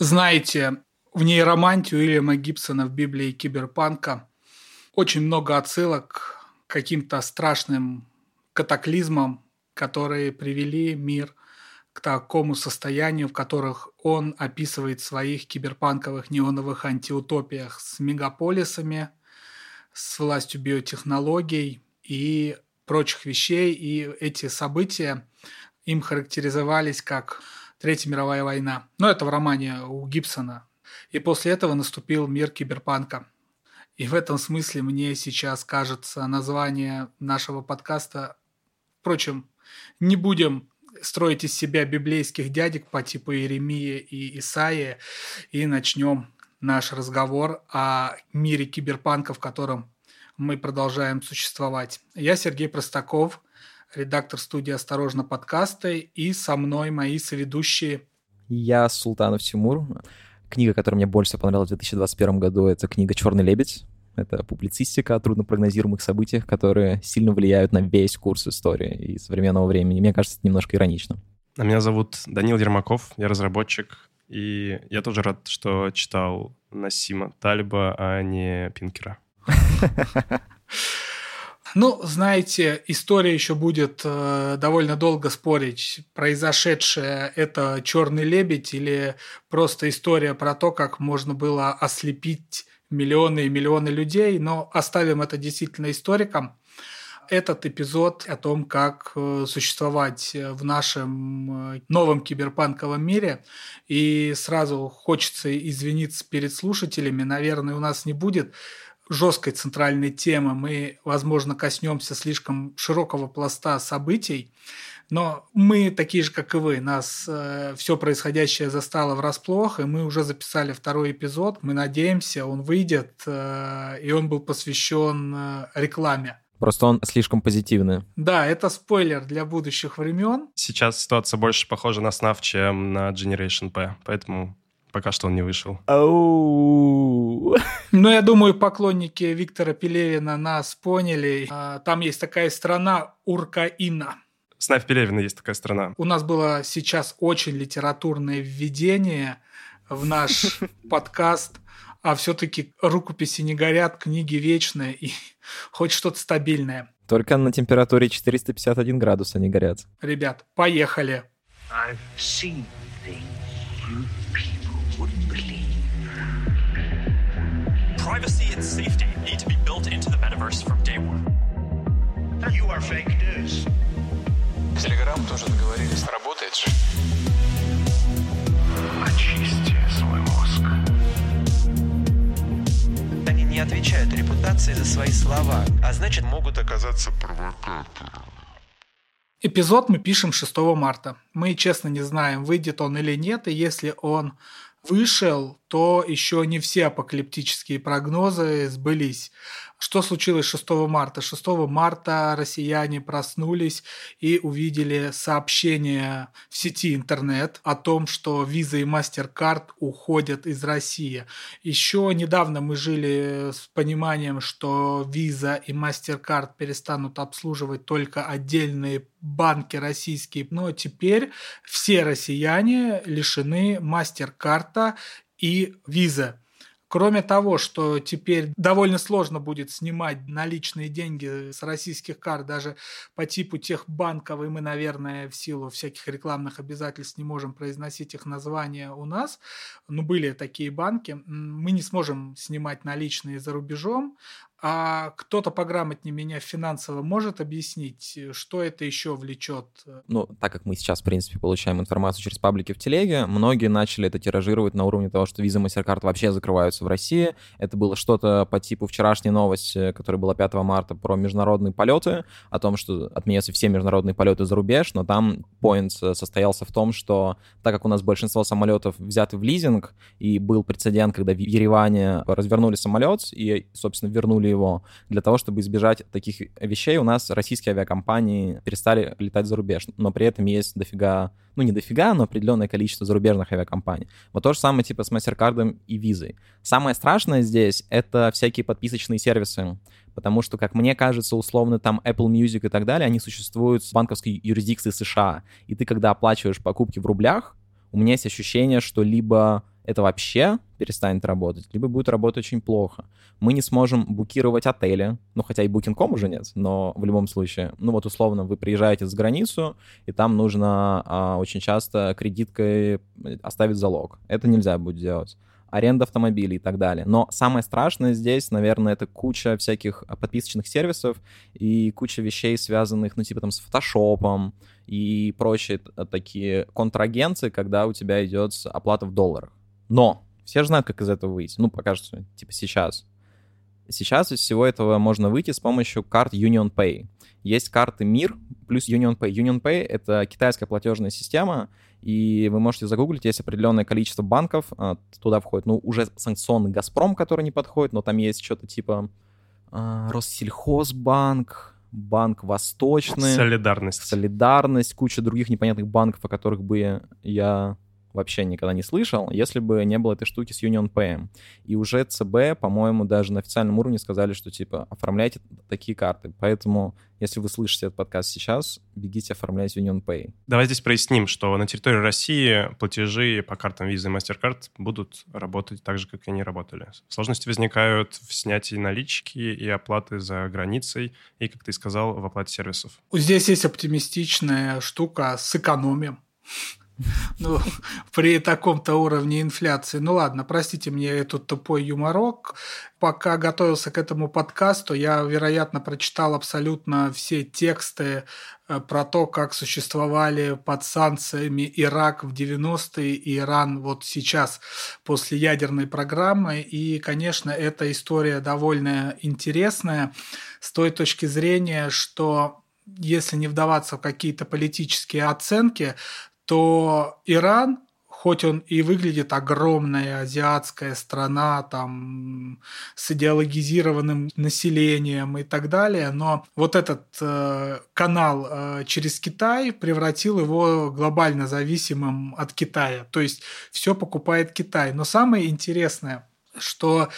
Знаете, в нейромантию Уильяма Гибсона в Библии киберпанка очень много отсылок к каким-то страшным катаклизмам, которые привели мир к такому состоянию, в которых он описывает в своих киберпанковых неоновых антиутопиях с мегаполисами, с властью биотехнологий и прочих вещей. И эти события им характеризовались как Третья мировая война. Но это в романе у Гибсона. И после этого наступил мир киберпанка. И в этом смысле мне сейчас кажется название нашего подкаста. Впрочем, не будем строить из себя библейских дядек по типу Иеремии и Исаия и начнем наш разговор о мире киберпанка, в котором мы продолжаем существовать. Я Сергей Простаков, редактор студии «Осторожно, подкасты», и со мной мои соведущие. Я Султанов Тимур. Книга, которая мне больше всего понравилась в 2021 году, это книга «Черный лебедь». Это публицистика о труднопрогнозируемых событиях, которые сильно влияют на весь курс истории и современного времени. Мне кажется, это немножко иронично. А меня зовут Данил Ермаков, я разработчик, и я тоже рад, что читал Насима Тальба, а не Пинкера. Ну, знаете, история еще будет э, довольно долго спорить, произошедшее это черный лебедь или просто история про то, как можно было ослепить миллионы и миллионы людей, но оставим это действительно историкам. Этот эпизод о том, как э, существовать в нашем э, новом киберпанковом мире. И сразу хочется извиниться перед слушателями. Наверное, у нас не будет жесткой центральной темы, мы, возможно, коснемся слишком широкого пласта событий, но мы такие же, как и вы. Нас э, все происходящее застало врасплох, и мы уже записали второй эпизод. Мы надеемся, он выйдет, э, и он был посвящен э, рекламе. Просто он слишком позитивный. Да, это спойлер для будущих времен. Сейчас ситуация больше похожа на SNAF, чем на Generation P, поэтому Пока что он не вышел. Ну, я думаю, поклонники Виктора Пелевина нас поняли. А, там есть такая страна Уркаина. Снайф Пелевина есть такая страна. У нас было сейчас очень литературное введение в наш подкаст, а все-таки рукописи не горят, книги вечные и хоть что-то стабильное. Только на температуре 451 градус они горят. Ребят, поехали. I've seen things you privacy and safety need to be built into the metaverse from day one. You are fake news. Телеграм тоже договорились. Работает же. Очисти свой мозг. Они не отвечают репутации за свои слова, а значит могут оказаться провокаторами. Эпизод мы пишем 6 марта. Мы честно не знаем, выйдет он или нет, и если он вышел, то еще не все апокалиптические прогнозы сбылись. Что случилось 6 марта? 6 марта россияне проснулись и увидели сообщение в сети интернет о том, что Visa и MasterCard уходят из России. Еще недавно мы жили с пониманием, что Visa и MasterCard перестанут обслуживать только отдельные банки российские, но теперь все россияне лишены MasterCard и Visa. Кроме того, что теперь довольно сложно будет снимать наличные деньги с российских карт, даже по типу тех банков, и мы, наверное, в силу всяких рекламных обязательств не можем произносить их названия у нас, но были такие банки, мы не сможем снимать наличные за рубежом, а кто-то пограмотнее меня финансово может объяснить, что это еще влечет? Ну, так как мы сейчас, в принципе, получаем информацию через паблики в телеге, многие начали это тиражировать на уровне того, что Visa MasterCard вообще закрываются в России. Это было что-то по типу вчерашней новости, которая была 5 марта, про международные полеты, о том, что отменяются все международные полеты за рубеж, но там поинт состоялся в том, что так как у нас большинство самолетов взяты в лизинг, и был прецедент, когда в Ереване развернули самолет и, собственно, вернули его. Для того, чтобы избежать таких вещей, у нас российские авиакомпании перестали летать за рубеж, но при этом есть дофига, ну не дофига, но определенное количество зарубежных авиакомпаний. Вот то же самое типа с MasterCard и Visa. Самое страшное здесь — это всякие подписочные сервисы, потому что, как мне кажется, условно там Apple Music и так далее, они существуют в банковской юрисдикции США, и ты, когда оплачиваешь покупки в рублях, у меня есть ощущение, что либо это вообще перестанет работать, либо будет работать очень плохо. Мы не сможем букировать отели, ну, хотя и Booking.com уже нет, но в любом случае, ну, вот условно, вы приезжаете за границу, и там нужно а, очень часто кредиткой оставить залог. Это нельзя будет делать аренда автомобилей и так далее. Но самое страшное здесь, наверное, это куча всяких подписочных сервисов и куча вещей, связанных, ну, типа там с фотошопом и прочие такие контрагенции, когда у тебя идет оплата в долларах. Но все же знают, как из этого выйти. Ну, покажется, типа сейчас. Сейчас из всего этого можно выйти с помощью карт Union Pay. Есть карты МИР плюс Union Pay. Union Pay — это китайская платежная система, и вы можете загуглить, есть определенное количество банков, а, туда входит, ну, уже санкционный «Газпром», который не подходит, но там есть что-то типа а, Россельхозбанк, Банк Восточный. Солидарность. Солидарность, куча других непонятных банков, о которых бы я вообще никогда не слышал, если бы не было этой штуки с Union Pay. И уже ЦБ, по-моему, даже на официальном уровне сказали, что типа оформляйте такие карты. Поэтому, если вы слышите этот подкаст сейчас, бегите оформлять Union Pay. Давай здесь проясним, что на территории России платежи по картам Visa и MasterCard будут работать так же, как и они работали. Сложности возникают в снятии налички и оплаты за границей, и, как ты сказал, в оплате сервисов. Здесь есть оптимистичная штука с экономией ну, при таком-то уровне инфляции. Ну ладно, простите мне этот тупой юморок. Пока готовился к этому подкасту, я, вероятно, прочитал абсолютно все тексты э, про то, как существовали под санкциями Ирак в 90-е и Иран вот сейчас после ядерной программы. И, конечно, эта история довольно интересная с той точки зрения, что если не вдаваться в какие-то политические оценки, то Иран, хоть он и выглядит огромная азиатская страна, там, с идеологизированным населением и так далее, но вот этот э, канал э, через Китай превратил его глобально зависимым от Китая. То есть все покупает Китай. Но самое интересное – что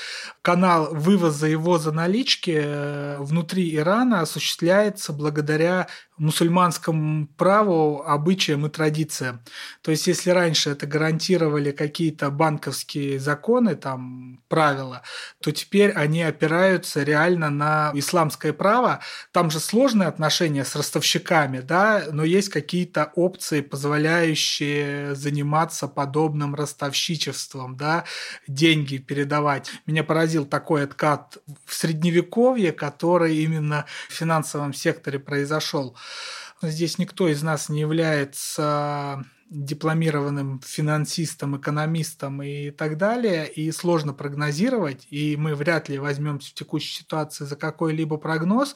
канал вывоза и ввоза налички э, внутри Ирана осуществляется благодаря мусульманскому праву, обычаям и традициям. То есть, если раньше это гарантировали какие-то банковские законы, там, правила, то теперь они опираются реально на исламское право. Там же сложные отношения с ростовщиками, да, но есть какие-то опции, позволяющие заниматься подобным ростовщичеством, да, деньги передавать. Меня поразил такой откат в средневековье, который именно в финансовом секторе произошел. Здесь никто из нас не является дипломированным финансистом, экономистом и так далее, и сложно прогнозировать, и мы вряд ли возьмемся в текущей ситуации за какой-либо прогноз,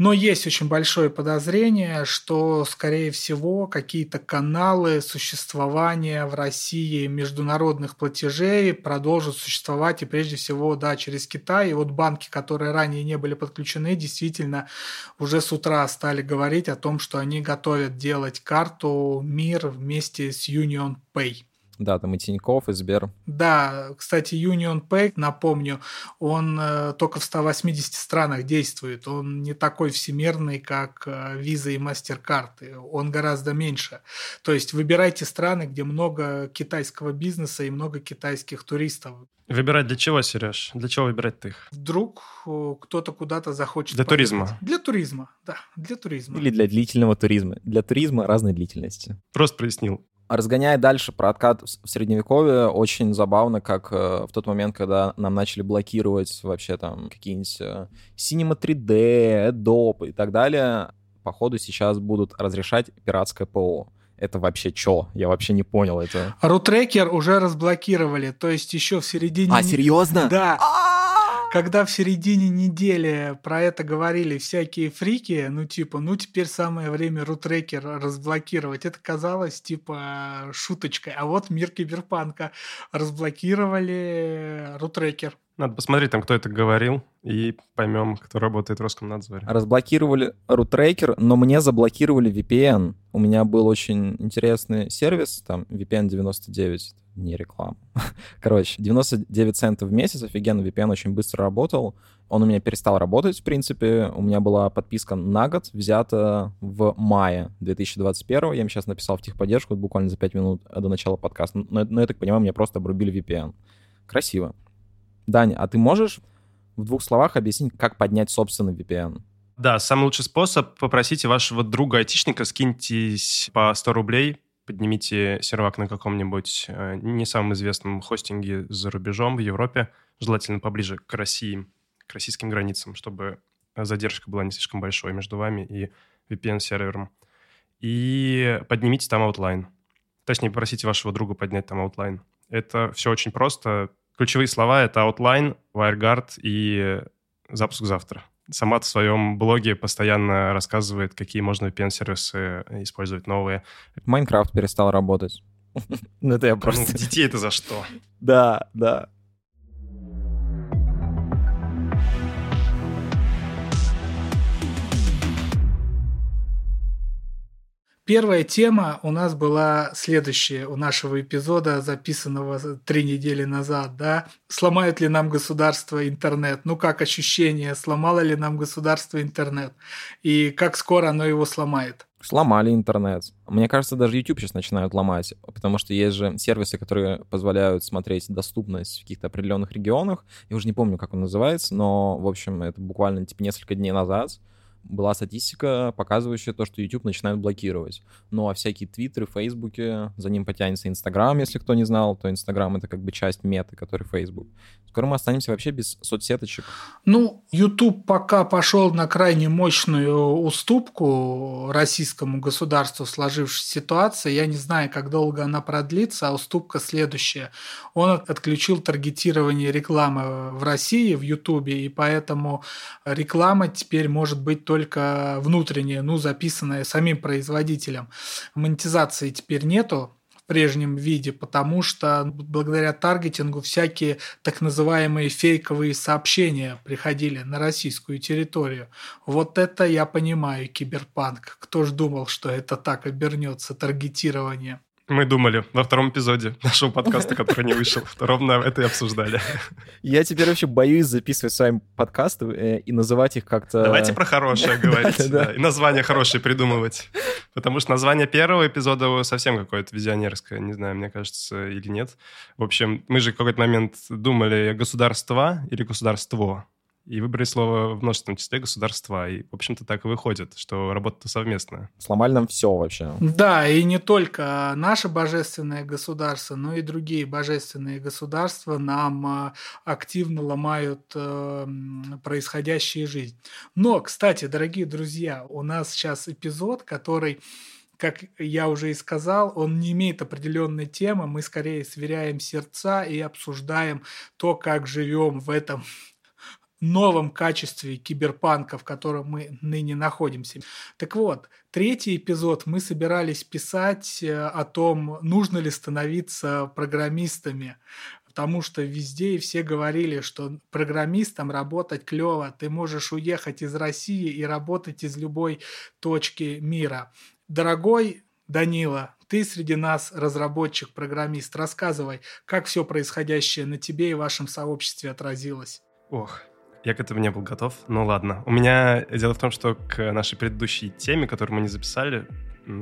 но есть очень большое подозрение, что, скорее всего, какие-то каналы существования в России международных платежей продолжат существовать, и прежде всего, да, через Китай. И вот банки, которые ранее не были подключены, действительно уже с утра стали говорить о том, что они готовят делать карту МИР вместе с Union Pay. Да, там и Тинькофф, и Сбер. Да, кстати, Union Pay, напомню, он э, только в 180 странах действует. Он не такой всемирный, как э, Visa и MasterCard. Он гораздо меньше. То есть выбирайте страны, где много китайского бизнеса и много китайских туристов. Выбирать для чего, Сереж? Для чего выбирать их? Вдруг э, кто-то куда-то захочет Для поехать. туризма. Для туризма, да, для туризма. Или для длительного туризма. Для туризма разной длительности. Просто прояснил. Разгоняя дальше про откат в средневековье, очень забавно, как э, в тот момент, когда нам начали блокировать вообще там какие-нибудь э, Cinema 3D, Adobe и так далее, походу сейчас будут разрешать пиратское ПО. Это вообще чё? Я вообще не понял это. Рутрекер уже разблокировали, то есть еще в середине... А, серьезно? Да. А-а-а! Когда в середине недели про это говорили всякие фрики, ну типа, ну теперь самое время рутрекер разблокировать, это казалось типа шуточкой. А вот мир киберпанка разблокировали рутрекер. Надо посмотреть там, кто это говорил, и поймем, кто работает в Роскомнадзоре. Разблокировали рутрекер, но мне заблокировали VPN. У меня был очень интересный сервис, там VPN 99, не реклама. Короче, 99 центов в месяц, офигенно, VPN очень быстро работал. Он у меня перестал работать, в принципе. У меня была подписка на год, взята в мае 2021. Я им сейчас написал в техподдержку буквально за 5 минут до начала подкаста. Но, но я так понимаю, мне просто обрубили VPN. Красиво. Даня, а ты можешь в двух словах объяснить, как поднять собственный VPN? Да, самый лучший способ — попросите вашего друга-айтишника, скиньтесь по 100 рублей, поднимите сервак на каком-нибудь э, не самом известном хостинге за рубежом в Европе, желательно поближе к России, к российским границам, чтобы задержка была не слишком большой между вами и VPN-сервером. И поднимите там Outline. Точнее, попросите вашего друга поднять там Outline. Это все очень просто. Ключевые слова — это Outline, WireGuard и запуск завтра. Сама в своем блоге постоянно рассказывает, какие можно VPN-сервисы использовать новые. Майнкрафт перестал работать. Ну, это я ну, просто... Детей это за что? Да, да. Первая тема у нас была следующая у нашего эпизода, записанного три недели назад, да. Сломает ли нам государство интернет? Ну, как ощущение, сломало ли нам государство интернет? И как скоро оно его сломает? Сломали интернет. Мне кажется, даже YouTube сейчас начинают ломать, потому что есть же сервисы, которые позволяют смотреть доступность в каких-то определенных регионах. Я уже не помню, как он называется, но, в общем, это буквально типа несколько дней назад была статистика, показывающая то, что YouTube начинает блокировать. Ну, а всякие твиттеры, фейсбуки, за ним потянется Инстаграм, если кто не знал, то Инстаграм — это как бы часть меты, который Facebook. Скоро мы останемся вообще без соцсеточек. Ну, YouTube пока пошел на крайне мощную уступку российскому государству сложившейся ситуации. Я не знаю, как долго она продлится, а уступка следующая. Он отключил таргетирование рекламы в России, в YouTube, и поэтому реклама теперь может быть только внутренняя, ну, записанная самим производителем. Монетизации теперь нету, прежнем виде, потому что благодаря таргетингу всякие так называемые фейковые сообщения приходили на российскую территорию. Вот это я понимаю, киберпанк. Кто ж думал, что это так обернется, таргетирование. Мы думали во втором эпизоде нашего подкаста, который не вышел. Ровно это и обсуждали. Я теперь вообще боюсь записывать с вами подкасты э, и называть их как-то... Давайте про хорошее говорить. И название хорошее придумывать. Потому что название первого эпизода совсем какое-то визионерское. Не знаю, мне кажется, или нет. В общем, мы же в какой-то момент думали государство или государство и выбрали слово в множественном числе государства. И, в общем-то, так и выходит, что работа совместная. Сломали нам все вообще. Да, и не только наше божественное государство, но и другие божественные государства нам а, активно ломают э, происходящую жизнь. Но, кстати, дорогие друзья, у нас сейчас эпизод, который как я уже и сказал, он не имеет определенной темы, мы скорее сверяем сердца и обсуждаем то, как живем в этом новом качестве киберпанка, в котором мы ныне находимся. Так вот, третий эпизод мы собирались писать э, о том, нужно ли становиться программистами, потому что везде и все говорили, что программистом работать клево, ты можешь уехать из России и работать из любой точки мира. Дорогой Данила, ты среди нас разработчик-программист. Рассказывай, как все происходящее на тебе и вашем сообществе отразилось. Ох, я к этому не был готов. Ну ладно. У меня дело в том, что к нашей предыдущей теме, которую мы не записали,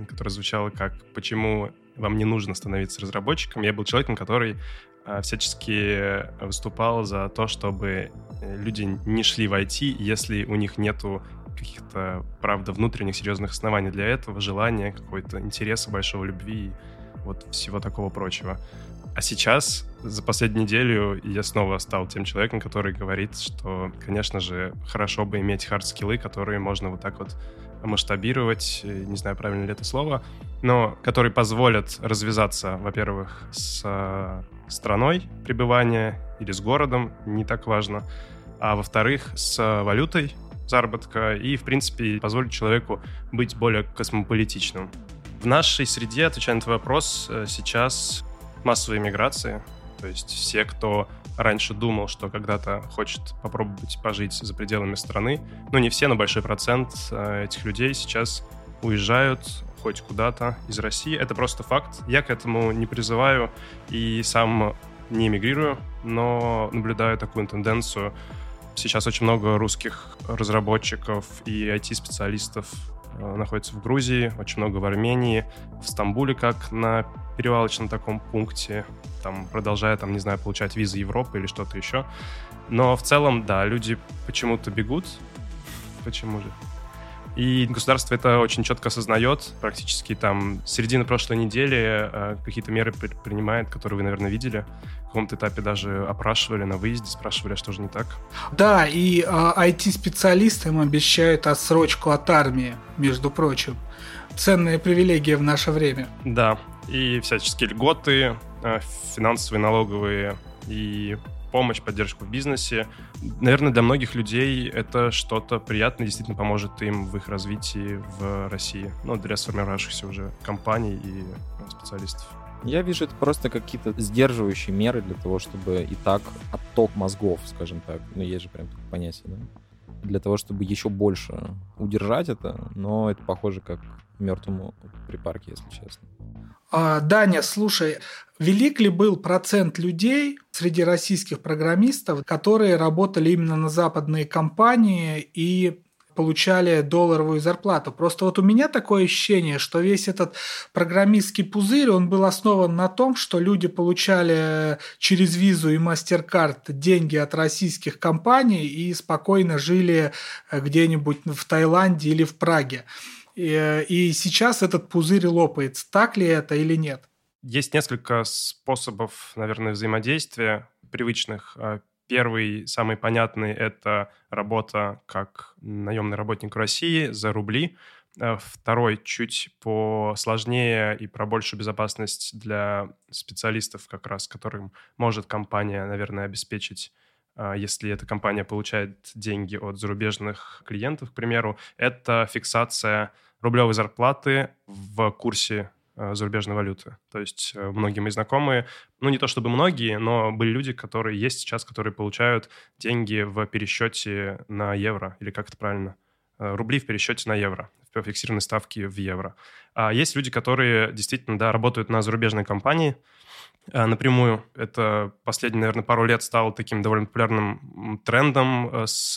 которая звучала как «Почему вам не нужно становиться разработчиком?», я был человеком, который а, всячески выступал за то, чтобы э, люди не шли в IT, если у них нету каких-то, правда, внутренних серьезных оснований для этого, желания, какой-то интереса, большого любви и вот всего такого прочего. А сейчас, за последнюю неделю, я снова стал тем человеком, который говорит, что, конечно же, хорошо бы иметь хард-скиллы, которые можно вот так вот масштабировать, не знаю, правильно ли это слово, но которые позволят развязаться, во-первых, с э, страной пребывания или с городом, не так важно, а во-вторых, с валютой заработка и, в принципе, позволит человеку быть более космополитичным. В нашей среде, отвечая на твой вопрос, э, сейчас массовой миграции. То есть все, кто раньше думал, что когда-то хочет попробовать пожить за пределами страны, ну не все, но большой процент э, этих людей сейчас уезжают хоть куда-то из России. Это просто факт. Я к этому не призываю и сам не эмигрирую, но наблюдаю такую тенденцию. Сейчас очень много русских разработчиков и IT-специалистов находится в Грузии, очень много в Армении, в Стамбуле как на перевалочном таком пункте, там, продолжая, там, не знаю, получать визы Европы или что-то еще. Но в целом, да, люди почему-то бегут. Почему же? И государство это очень четко осознает. Практически там с середины прошлой недели э, какие-то меры при- принимает, которые вы, наверное, видели. В каком-то этапе даже опрашивали на выезде, спрашивали, а что же не так. Да, и э, IT-специалисты им обещают отсрочку от армии, между прочим. Ценная привилегия в наше время. Да, и всяческие льготы, э, финансовые, налоговые и помощь, поддержку в бизнесе. Наверное, для многих людей это что-то приятное, действительно поможет им в их развитии в России. Ну, для сформировавшихся уже компаний и специалистов. Я вижу это просто какие-то сдерживающие меры для того, чтобы и так отток мозгов, скажем так, ну есть же прям такое понятие, да? Для того, чтобы еще больше удержать это, но это похоже как мертвому припарке, если честно. А, Даня, слушай, велик ли был процент людей среди российских программистов, которые работали именно на западные компании и получали долларовую зарплату. Просто вот у меня такое ощущение, что весь этот программистский пузырь, он был основан на том, что люди получали через визу и MasterCard деньги от российских компаний и спокойно жили э, где-нибудь в Таиланде или в Праге. И, и сейчас этот пузырь лопается. Так ли это или нет? Есть несколько способов, наверное, взаимодействия привычных. А, Первый, самый понятный, это работа как наемный работник в России за рубли. А, Второй чуть посложнее и про большую безопасность для специалистов, как раз которым может компания, наверное, обеспечить а, если эта компания получает деньги от зарубежных клиентов, к примеру, это фиксация рублевой зарплаты в курсе э, зарубежной валюты. То есть э, многие мои знакомые, ну не то чтобы многие, но были люди, которые есть сейчас, которые получают деньги в пересчете на евро, или как это правильно? Э, рубли в пересчете на евро, в фиксированной ставке в евро. А есть люди, которые действительно, да, работают на зарубежной компании, напрямую. Это последние, наверное, пару лет стало таким довольно популярным трендом с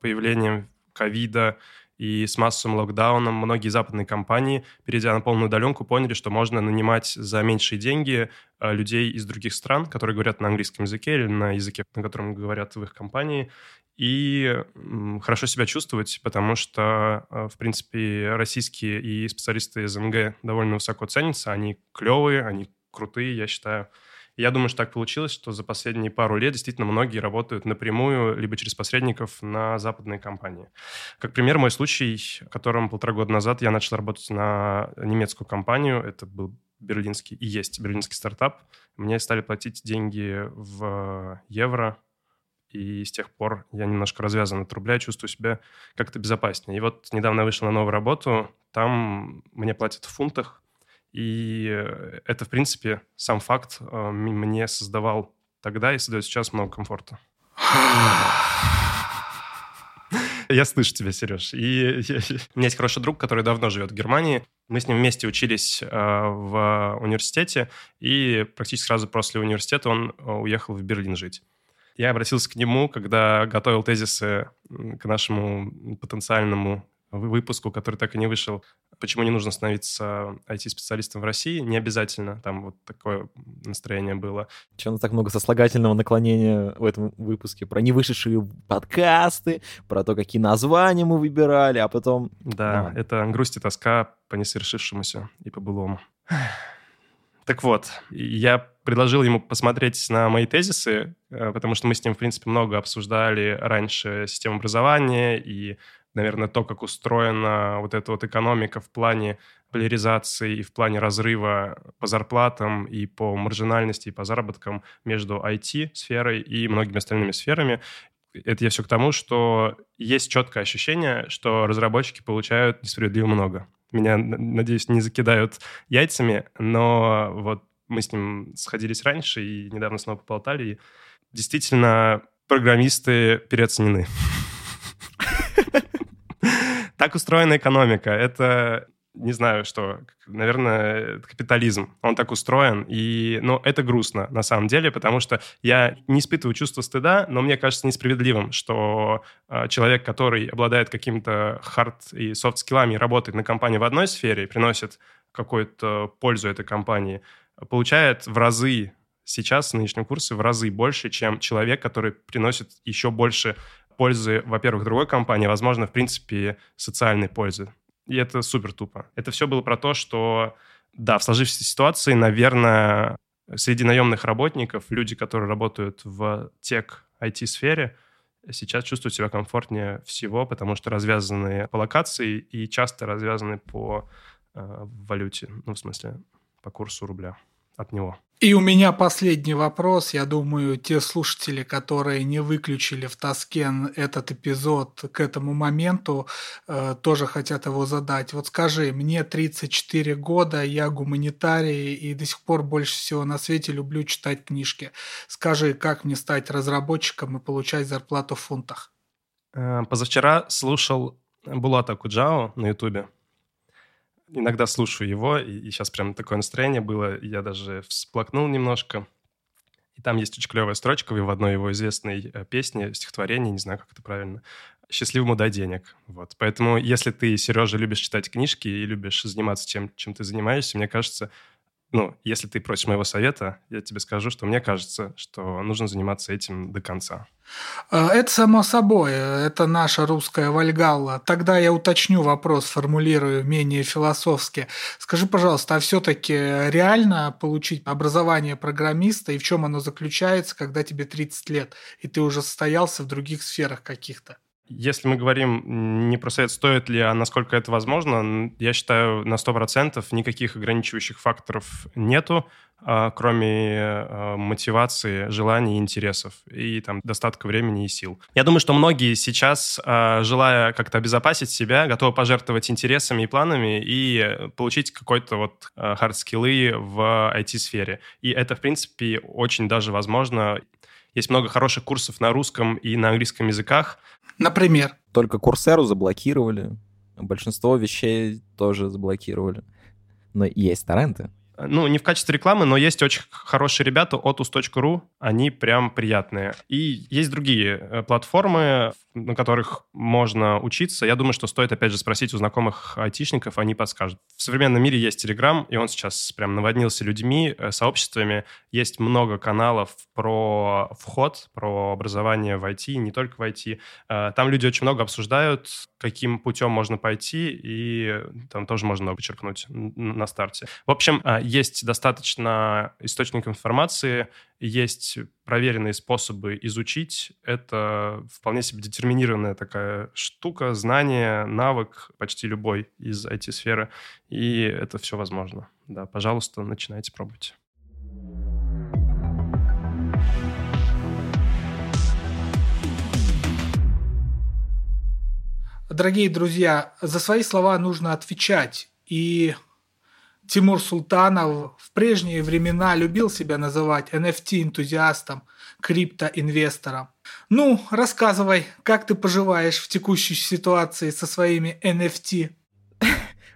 появлением ковида и с массовым локдауном многие западные компании, перейдя на полную удаленку, поняли, что можно нанимать за меньшие деньги э, людей из других стран, которые говорят на английском языке или на языке, на котором говорят в их компании, и хорошо себя чувствовать, потому что, э, в принципе, российские и специалисты из МГ довольно высоко ценятся, они клевые, они крутые, я считаю. Я думаю, что так получилось, что за последние пару лет действительно многие работают напрямую, либо через посредников на западные компании. Как пример, мой случай, в котором полтора года назад я начал работать на немецкую компанию, это был берлинский и есть берлинский стартап. Мне стали платить деньги в евро, и с тех пор я немножко развязан от рубля, чувствую себя как-то безопаснее. И вот недавно я вышел на новую работу, там мне платят в фунтах, и э, это, в принципе, сам факт э, мне создавал тогда и создает сейчас много комфорта. Я слышу тебя, Сереж. И у меня есть хороший друг, который давно живет в Германии. Мы с ним вместе учились э, в университете, и практически сразу после университета он уехал в Берлин жить. Я обратился к нему, когда готовил тезисы к нашему потенциальному выпуску, который так и не вышел, почему не нужно становиться IT-специалистом в России, не обязательно, там вот такое настроение было. Че у нас так много сослагательного наклонения в этом выпуске? Про невышедшие подкасты, про то, какие названия мы выбирали, а потом... Да, а. это грусть и тоска по несовершившемуся и по былому. Так вот, я предложил ему посмотреть на мои тезисы, э, потому что мы с ним, в принципе, много обсуждали раньше систему образования и наверное, то, как устроена вот эта вот экономика в плане поляризации и в плане разрыва по зарплатам и по маржинальности и по заработкам между IT-сферой и многими остальными сферами. Это я все к тому, что есть четкое ощущение, что разработчики получают несправедливо много. Меня, надеюсь, не закидают яйцами, но вот мы с ним сходились раньше и недавно снова поболтали. И действительно, программисты переоценены. Так устроена экономика. Это не знаю, что, наверное, капитализм. Он так устроен, и, ну, это грустно на самом деле, потому что я не испытываю чувство стыда, но мне кажется несправедливым, что э, человек, который обладает каким-то хард и софт-скиллами и работает на компании в одной сфере, приносит какую-то пользу этой компании, получает в разы сейчас, нынешнем курсе, в разы больше, чем человек, который приносит еще больше пользы, во-первых, другой компании, возможно, в принципе, социальной пользы. И это супер тупо. Это все было про то, что, да, в сложившейся ситуации, наверное, среди наемных работников, люди, которые работают в тех IT-сфере, сейчас чувствуют себя комфортнее всего, потому что развязаны по локации и часто развязаны по э, валюте, ну, в смысле, по курсу рубля от него. И у меня последний вопрос. Я думаю, те слушатели, которые не выключили в Таскен этот эпизод к этому моменту, э, тоже хотят его задать. Вот скажи, мне 34 года, я гуманитарий и до сих пор больше всего на свете люблю читать книжки. Скажи, как мне стать разработчиком и получать зарплату в фунтах? Э, позавчера слушал Булата Куджао на Ютубе иногда слушаю его, и, и сейчас прям такое настроение было, я даже всплакнул немножко. И там есть очень клевая строчка в одной его известной э, песне, стихотворении, не знаю, как это правильно, «Счастливому дай денег». Вот. Поэтому если ты, Сережа, любишь читать книжки и любишь заниматься тем, чем ты занимаешься, мне кажется, ну, если ты просишь моего совета, я тебе скажу, что мне кажется, что нужно заниматься этим до конца. Э, это само собой, это наша русская вальгалла. Тогда я уточню вопрос, формулирую менее философски. Скажи, пожалуйста, а все-таки реально получить образование программиста и в чем оно заключается, когда тебе 30 лет, и ты уже состоялся в других сферах каких-то? Если мы говорим не про совет, стоит ли, а насколько это возможно, я считаю, на 100% никаких ограничивающих факторов нету, а, кроме а, мотивации, желаний, интересов и там достатка времени и сил. Я думаю, что многие сейчас, а, желая как-то обезопасить себя, готовы пожертвовать интересами и планами и получить какой-то вот хардскиллы в IT-сфере. И это, в принципе, очень даже возможно. Есть много хороших курсов на русском и на английском языках. Например? Только Курсеру заблокировали. Большинство вещей тоже заблокировали. Но есть торренты ну, не в качестве рекламы, но есть очень хорошие ребята, otus.ru, они прям приятные. И есть другие э, платформы, на которых можно учиться. Я думаю, что стоит, опять же, спросить у знакомых айтишников, они подскажут. В современном мире есть Telegram, и он сейчас прям наводнился людьми, э, сообществами. Есть много каналов про вход, про образование в IT, не только в IT. Э, там люди очень много обсуждают, каким путем можно пойти, и там тоже можно почерпнуть на старте. В общем, есть достаточно источников информации, есть проверенные способы изучить. Это вполне себе детерминированная такая штука, знание, навык почти любой из IT-сферы. И это все возможно. Да, пожалуйста, начинайте пробовать. Дорогие друзья, за свои слова нужно отвечать. И Тимур Султанов в прежние времена любил себя называть NFT-энтузиастом, криптоинвестором. Ну, рассказывай, как ты поживаешь в текущей ситуации со своими NFT?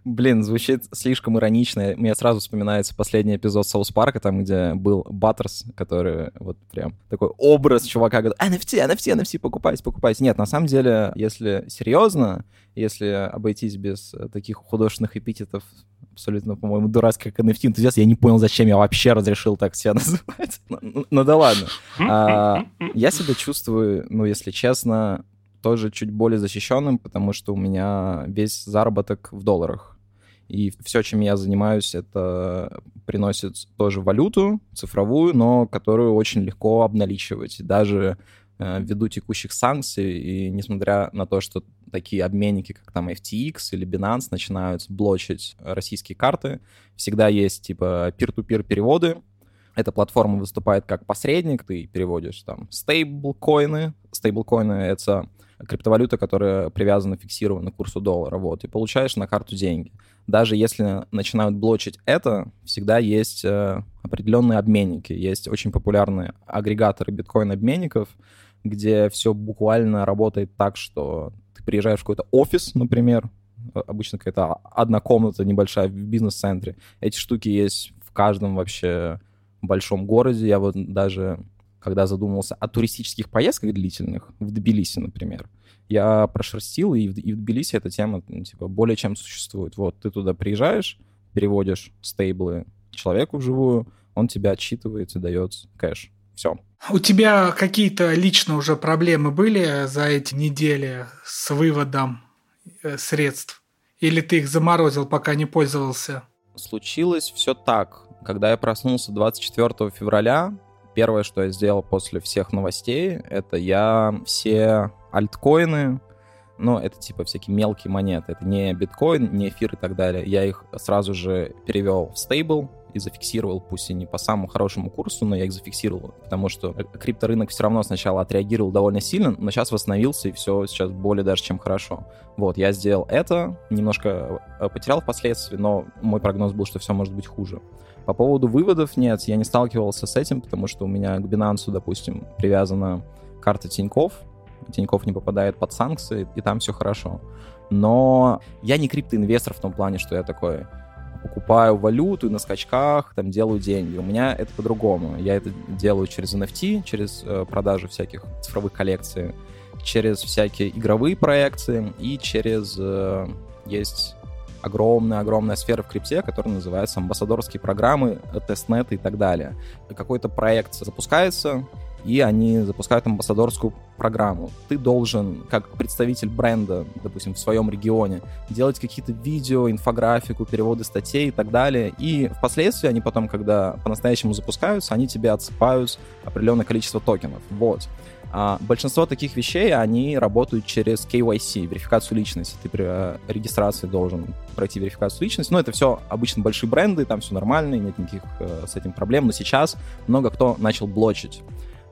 Блин, звучит слишком иронично. Мне сразу вспоминается последний эпизод Соус Парка, там, где был Баттерс, который вот прям такой образ чувака, говорит, NFT, NFT, NFT, покупайте, покупайте. Нет, на самом деле, если серьезно, если обойтись без таких художественных эпитетов, абсолютно, по-моему, дурацкий как NFT энтузиаст, я не понял, зачем я вообще разрешил так себя называть. Ну, ну, ну да ладно. А, я себя чувствую, ну, если честно, тоже чуть более защищенным, потому что у меня весь заработок в долларах. И все, чем я занимаюсь, это приносит тоже валюту цифровую, но которую очень легко обналичивать. Даже э, ввиду текущих санкций, и несмотря на то, что такие обменники, как там FTX или Binance, начинают блочить российские карты, всегда есть типа peer-to-peer переводы, эта платформа выступает как посредник, ты переводишь там стейблкоины. Стейблкоины — это криптовалюта, которая привязана фиксированно к курсу доллара, вот, и получаешь на карту деньги. Даже если начинают блочить это, всегда есть э, определенные обменники. Есть очень популярные агрегаторы биткоин-обменников, где все буквально работает так, что ты приезжаешь в какой-то офис, например, обычно какая-то одна комната небольшая в бизнес-центре. Эти штуки есть в каждом вообще большом городе. Я вот даже, когда задумывался о туристических поездках длительных, в Тбилиси, например, я прошерстил, и в, и в Тбилиси эта тема, ну, типа, более чем существует. Вот, ты туда приезжаешь, переводишь стейблы человеку вживую, он тебя отчитывает и дает кэш. Все. У тебя какие-то лично уже проблемы были за эти недели с выводом э, средств? Или ты их заморозил, пока не пользовался? Случилось все так. Когда я проснулся 24 февраля, первое, что я сделал после всех новостей, это я все альткоины, ну, это типа всякие мелкие монеты, это не биткоин, не эфир и так далее, я их сразу же перевел в стейбл, и зафиксировал, пусть и не по самому хорошему курсу, но я их зафиксировал, потому что крипторынок все равно сначала отреагировал довольно сильно, но сейчас восстановился, и все сейчас более даже чем хорошо. Вот, я сделал это, немножко э, потерял впоследствии, но мой прогноз был, что все может быть хуже. По поводу выводов, нет, я не сталкивался с этим, потому что у меня к Binance, допустим, привязана карта Тиньков. Тиньков не попадает под санкции, и там все хорошо. Но я не криптоинвестор в том плане, что я такой покупаю валюту на скачках там делаю деньги. У меня это по-другому. Я это делаю через NFT, через э, продажу всяких цифровых коллекций, через всякие игровые проекции и через... Э, есть огромная-огромная сфера в крипте, которая называется амбассадорские программы, тестнеты и так далее. Какой-то проект запускается, и они запускают амбассадорскую программу. Ты должен, как представитель бренда, допустим, в своем регионе, делать какие-то видео, инфографику, переводы статей и так далее. И впоследствии они потом, когда по-настоящему запускаются, они тебе отсыпают определенное количество токенов. Вот. А большинство таких вещей, они работают через KYC, верификацию личности. Ты при э, регистрации должен пройти верификацию личности. Но это все обычно большие бренды, там все нормально, нет никаких э, с этим проблем. Но сейчас много кто начал блочить.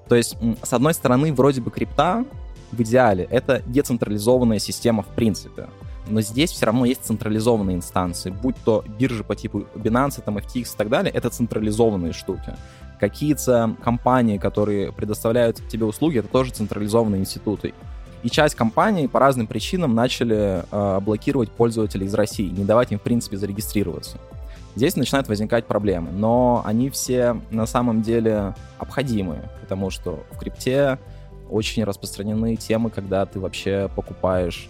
То есть, с одной стороны, вроде бы крипта в идеале это децентрализованная система в принципе. Но здесь все равно есть централизованные инстанции, будь то биржи по типу Binance, там, FTX и так далее, это централизованные штуки какие-то компании, которые предоставляют тебе услуги, это тоже централизованные институты. И часть компаний по разным причинам начали э, блокировать пользователей из России, не давать им, в принципе, зарегистрироваться. Здесь начинают возникать проблемы, но они все на самом деле обходимы, потому что в крипте очень распространены темы, когда ты вообще покупаешь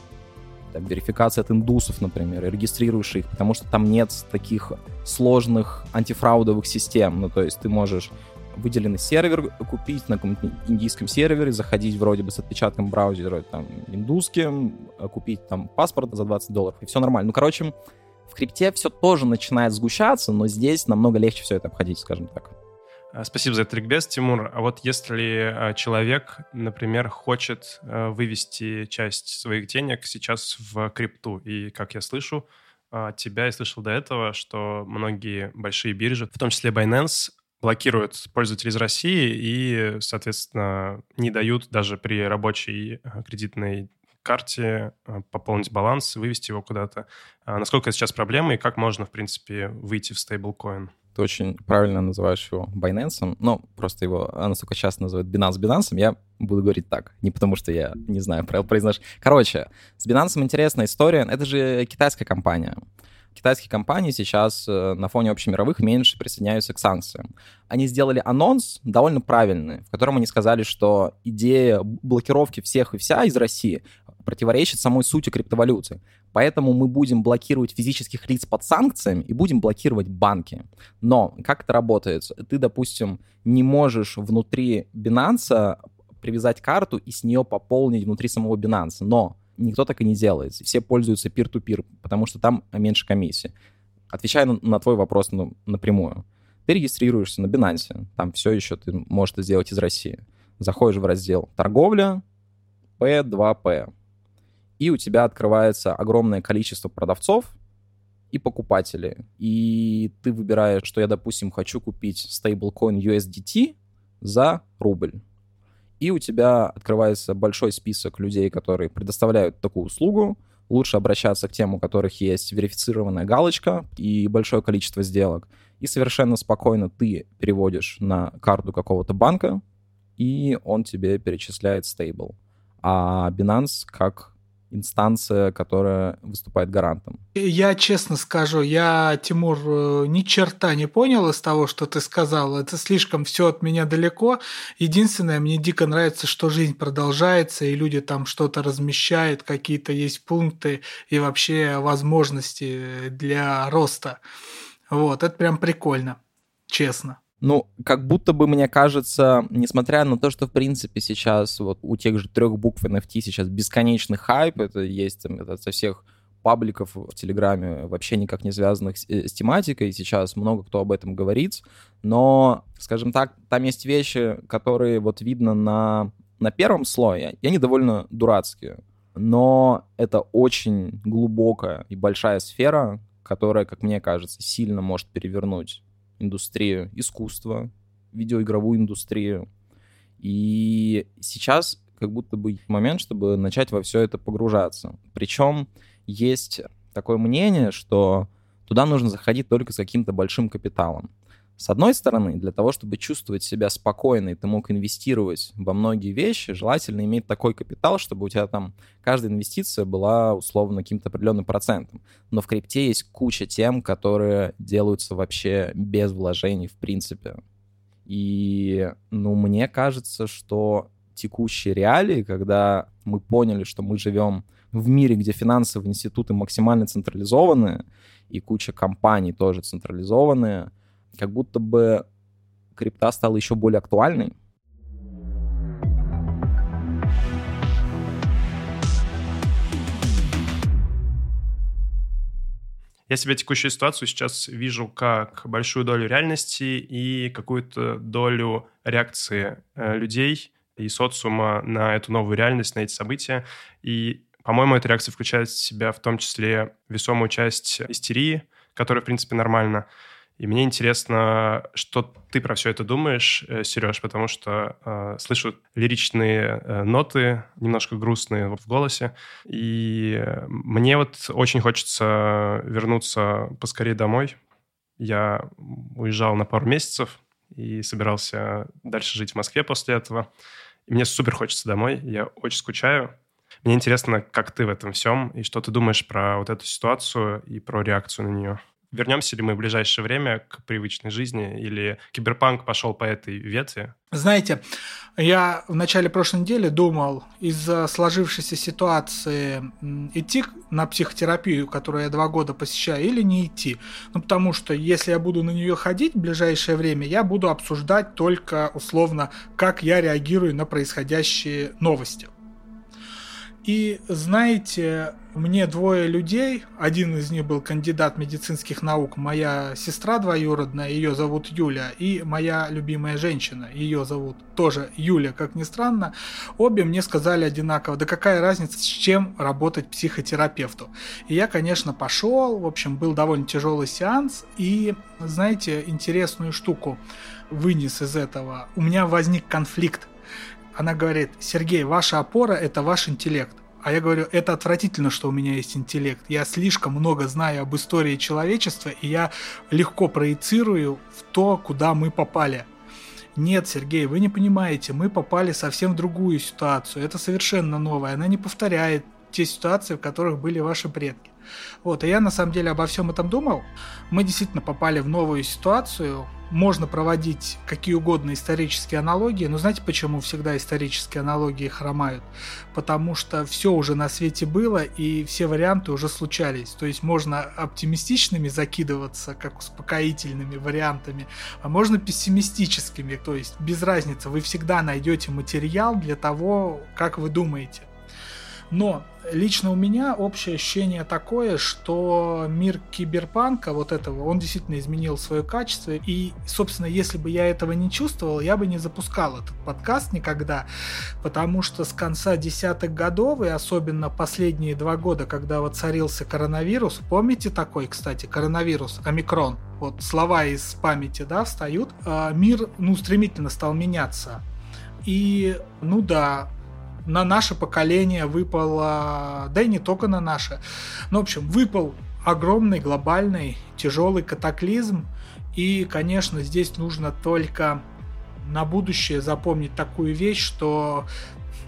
там, верификация от индусов, например, и регистрируешь их, потому что там нет таких сложных антифраудовых систем. Ну, то есть ты можешь выделенный сервер купить на каком-нибудь индийском сервере, заходить вроде бы с отпечатком браузера там индусским, а купить там паспорт за 20 долларов, и все нормально. Ну, короче, в крипте все тоже начинает сгущаться, но здесь намного легче все это обходить, скажем так. А, спасибо за этот ликбез, Тимур. А вот если а, человек, например, хочет а, вывести часть своих денег сейчас в крипту, и, как я слышу, тебя я слышал до этого, что многие большие биржи, в том числе Binance, блокируют пользователей из России и, соответственно, не дают даже при рабочей кредитной карте пополнить баланс, вывести его куда-то. Насколько это сейчас проблема и как можно, в принципе, выйти в стейблкоин? Ты очень правильно называешь его Binance, но просто его, она столько часто называют Binance Binance, я буду говорить так, не потому что я не знаю правил произношения. Короче, с Binance интересная история, это же китайская компания. Китайские компании сейчас э, на фоне общемировых меньше присоединяются к санкциям. Они сделали анонс довольно правильный, в котором они сказали, что идея блокировки всех и вся из России противоречит самой сути криптовалюты. Поэтому мы будем блокировать физических лиц под санкциями и будем блокировать банки. Но как это работает? Ты, допустим, не можешь внутри Binance привязать карту и с нее пополнить внутри самого Binance. Но никто так и не делает. Все пользуются peer-to-peer, потому что там меньше комиссии. Отвечая на, твой вопрос ну, напрямую. Ты регистрируешься на Binance, там все еще ты можешь это сделать из России. Заходишь в раздел «Торговля», P2P и у тебя открывается огромное количество продавцов и покупателей. И ты выбираешь, что я, допустим, хочу купить стейблкоин USDT за рубль. И у тебя открывается большой список людей, которые предоставляют такую услугу. Лучше обращаться к тем, у которых есть верифицированная галочка и большое количество сделок. И совершенно спокойно ты переводишь на карту какого-то банка, и он тебе перечисляет стейбл. А Binance, как инстанция, которая выступает гарантом. Я честно скажу, я, Тимур, э, ни черта не понял из того, что ты сказал. Это слишком все от меня далеко. Единственное, мне дико нравится, что жизнь продолжается, и люди там что-то размещают, какие-то есть пункты и вообще возможности для роста. Вот, это прям прикольно, честно. Ну, как будто бы, мне кажется, несмотря на то, что, в принципе, сейчас вот у тех же трех букв NFT сейчас бесконечный хайп, это есть там, это со всех пабликов в Телеграме, вообще никак не связанных с, э, с тематикой, сейчас много кто об этом говорит, но, скажем так, там есть вещи, которые вот видно на, на первом слое, и они довольно дурацкие, но это очень глубокая и большая сфера, которая, как мне кажется, сильно может перевернуть индустрию искусства, видеоигровую индустрию. И сейчас как будто бы момент, чтобы начать во все это погружаться. Причем есть такое мнение, что туда нужно заходить только с каким-то большим капиталом. С одной стороны, для того, чтобы чувствовать себя спокойно, ты мог инвестировать во многие вещи, желательно иметь такой капитал, чтобы у тебя там каждая инвестиция была условно каким-то определенным процентом. Но в крипте есть куча тем, которые делаются вообще без вложений в принципе. И, ну, мне кажется, что текущие реалии, когда мы поняли, что мы живем в мире, где финансовые институты максимально централизованы, и куча компаний тоже централизованные, как будто бы крипта стала еще более актуальной. Я себе текущую ситуацию сейчас вижу как большую долю реальности и какую-то долю реакции э, людей и социума на эту новую реальность, на эти события. И, по-моему, эта реакция включает в себя в том числе весомую часть истерии, которая, в принципе, нормальна. И мне интересно, что ты про все это думаешь, э, Сереж, потому что э, слышу лиричные э, ноты, немножко грустные в голосе. И мне вот очень хочется вернуться поскорее домой. Я уезжал на пару месяцев и собирался дальше жить в Москве после этого. И мне супер хочется домой, я очень скучаю. Мне интересно, как ты в этом всем, и что ты думаешь про вот эту ситуацию и про реакцию на нее. Вернемся ли мы в ближайшее время к привычной жизни, или киберпанк пошел по этой ветви? Знаете, я в начале прошлой недели думал из-за сложившейся ситуации идти на психотерапию, которую я два года посещаю, или не идти. Ну, потому что если я буду на нее ходить в ближайшее время, я буду обсуждать только условно, как я реагирую на происходящие новости. И знаете, мне двое людей, один из них был кандидат медицинских наук, моя сестра двоюродная, ее зовут Юля, и моя любимая женщина, ее зовут тоже Юля, как ни странно, обе мне сказали одинаково, да какая разница, с чем работать психотерапевту. И я, конечно, пошел, в общем, был довольно тяжелый сеанс, и, знаете, интересную штуку вынес из этого. У меня возник конфликт она говорит, Сергей, ваша опора – это ваш интеллект. А я говорю, это отвратительно, что у меня есть интеллект. Я слишком много знаю об истории человечества, и я легко проецирую в то, куда мы попали. Нет, Сергей, вы не понимаете, мы попали совсем в другую ситуацию. Это совершенно новая. Она не повторяет те ситуации, в которых были ваши предки. Вот, и я на самом деле обо всем этом думал. Мы действительно попали в новую ситуацию. Можно проводить какие угодно исторические аналогии, но знаете, почему всегда исторические аналогии хромают? Потому что все уже на свете было, и все варианты уже случались. То есть можно оптимистичными закидываться, как успокоительными вариантами, а можно пессимистическими, то есть без разницы, вы всегда найдете материал для того, как вы думаете. Но лично у меня общее ощущение такое, что мир киберпанка вот этого, он действительно изменил свое качество. И, собственно, если бы я этого не чувствовал, я бы не запускал этот подкаст никогда, потому что с конца десятых годов, и особенно последние два года, когда воцарился коронавирус, помните такой, кстати, коронавирус, омикрон, вот слова из памяти, да, встают, а мир, ну, стремительно стал меняться. И, ну да, на наше поколение выпало, да и не только на наше, ну, в общем, выпал огромный, глобальный, тяжелый катаклизм, и, конечно, здесь нужно только на будущее запомнить такую вещь, что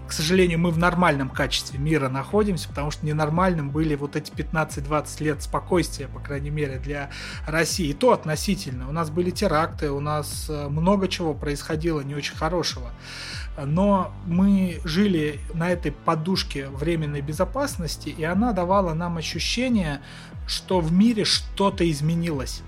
к сожалению, мы в нормальном качестве мира находимся, потому что ненормальным были вот эти 15-20 лет спокойствия, по крайней мере, для России. И то относительно. У нас были теракты, у нас э, много чего происходило не очень хорошего. Но мы жили на этой подушке временной безопасности, и она давала нам ощущение, что в мире что-то изменилось.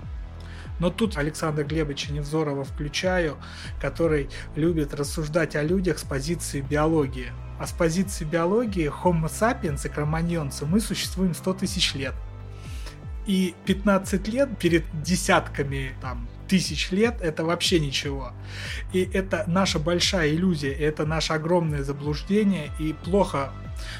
Но тут Александра Глебовича Невзорова включаю, который любит рассуждать о людях с позиции биологии. А с позиции биологии Homo sapiens и кроманьонцы мы существуем 100 тысяч лет. И 15 лет перед десятками там, тысяч лет это вообще ничего. И это наша большая иллюзия, это наше огромное заблуждение, и плохо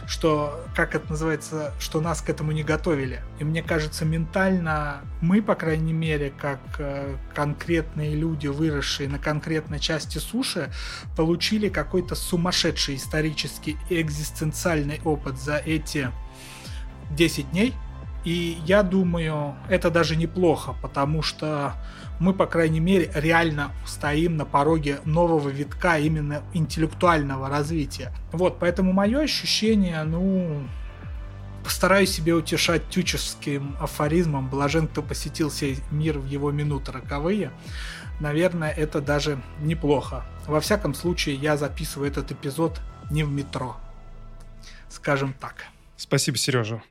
что, как это называется, что нас к этому не готовили. И мне кажется, ментально мы, по крайней мере, как э, конкретные люди, выросшие на конкретной части суши, получили какой-то сумасшедший исторический и экзистенциальный опыт за эти 10 дней. И я думаю, это даже неплохо, потому что мы, по крайней мере, реально стоим на пороге нового витка именно интеллектуального развития. Вот, поэтому мое ощущение, ну, постараюсь себе утешать тючевским афоризмом «Блажен, кто посетил сей мир в его минуты роковые». Наверное, это даже неплохо. Во всяком случае, я записываю этот эпизод не в метро. Скажем так. Спасибо, Сережа.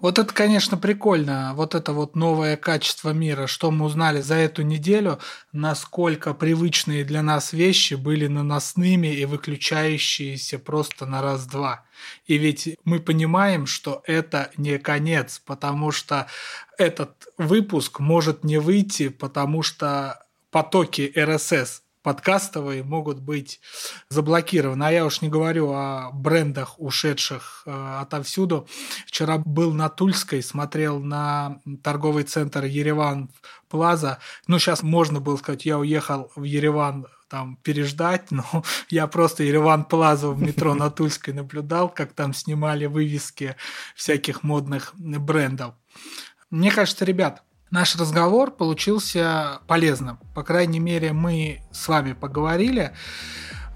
Вот это, конечно, прикольно. Вот это вот новое качество мира, что мы узнали за эту неделю, насколько привычные для нас вещи были наносными и выключающиеся просто на раз-два. И ведь мы понимаем, что это не конец, потому что этот выпуск может не выйти, потому что потоки РСС подкастовые могут быть заблокированы. А я уж не говорю о брендах, ушедших э, отовсюду. Вчера был на Тульской, смотрел на торговый центр Ереван Плаза. Ну, сейчас можно было сказать, я уехал в Ереван там переждать, но я просто Ереван Плаза в метро на Тульской наблюдал, как там снимали вывески всяких модных брендов. Мне кажется, ребят, Наш разговор получился полезным. По крайней мере, мы с вами поговорили.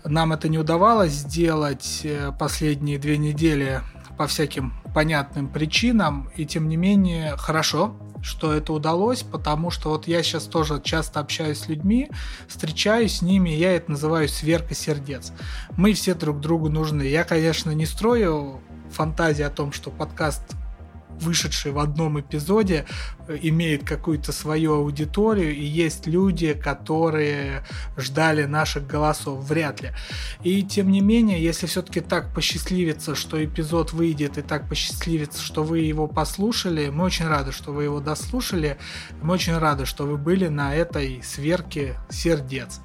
Нам это не удавалось сделать э, последние две недели по всяким понятным причинам. И тем не менее, хорошо, что это удалось, потому что вот я сейчас тоже часто общаюсь с людьми, встречаюсь с ними, я это называю сверка сердец. Мы все друг другу нужны. Я, конечно, не строю фантазии о том, что подкаст вышедший в одном эпизоде, э, имеет какую-то свою аудиторию, и есть люди, которые ждали наших голосов, вряд ли. И тем не менее, если все-таки так посчастливится, что эпизод выйдет, и так посчастливится, что вы его послушали, мы очень рады, что вы его дослушали, мы очень рады, что вы были на этой сверке сердец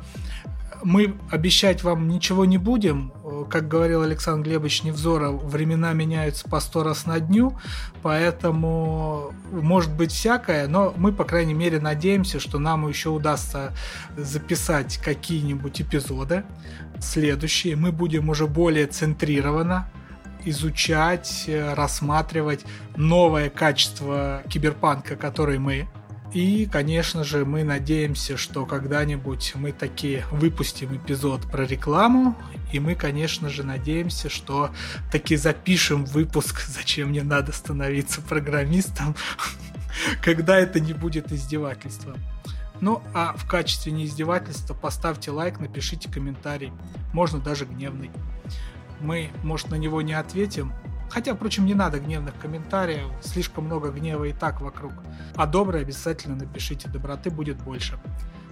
мы обещать вам ничего не будем. Как говорил Александр Глебович Невзоров, времена меняются по сто раз на дню, поэтому может быть всякое, но мы, по крайней мере, надеемся, что нам еще удастся записать какие-нибудь эпизоды следующие. Мы будем уже более центрированно изучать, рассматривать новое качество киберпанка, который мы и, конечно же, мы надеемся, что когда-нибудь мы таки выпустим эпизод про рекламу, и мы, конечно же, надеемся, что таки запишем выпуск «Зачем мне надо становиться программистом», когда это не будет издевательством. Ну, а в качестве неиздевательства поставьте лайк, напишите комментарий, можно даже гневный. Мы, может, на него не ответим, Хотя, впрочем, не надо гневных комментариев, слишком много гнева и так вокруг. А доброе обязательно напишите, доброты будет больше.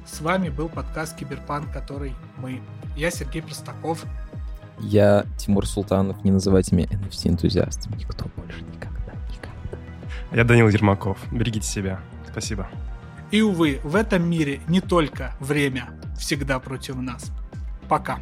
С вами был подкаст Киберпанк, который мы. Я Сергей Простаков. Я Тимур Султанов. Не называйте меня NFC-энтузиастом. Никто больше никогда, никогда. Я Данил Ермаков. Берегите себя. Спасибо. И, увы, в этом мире не только время всегда против нас. Пока.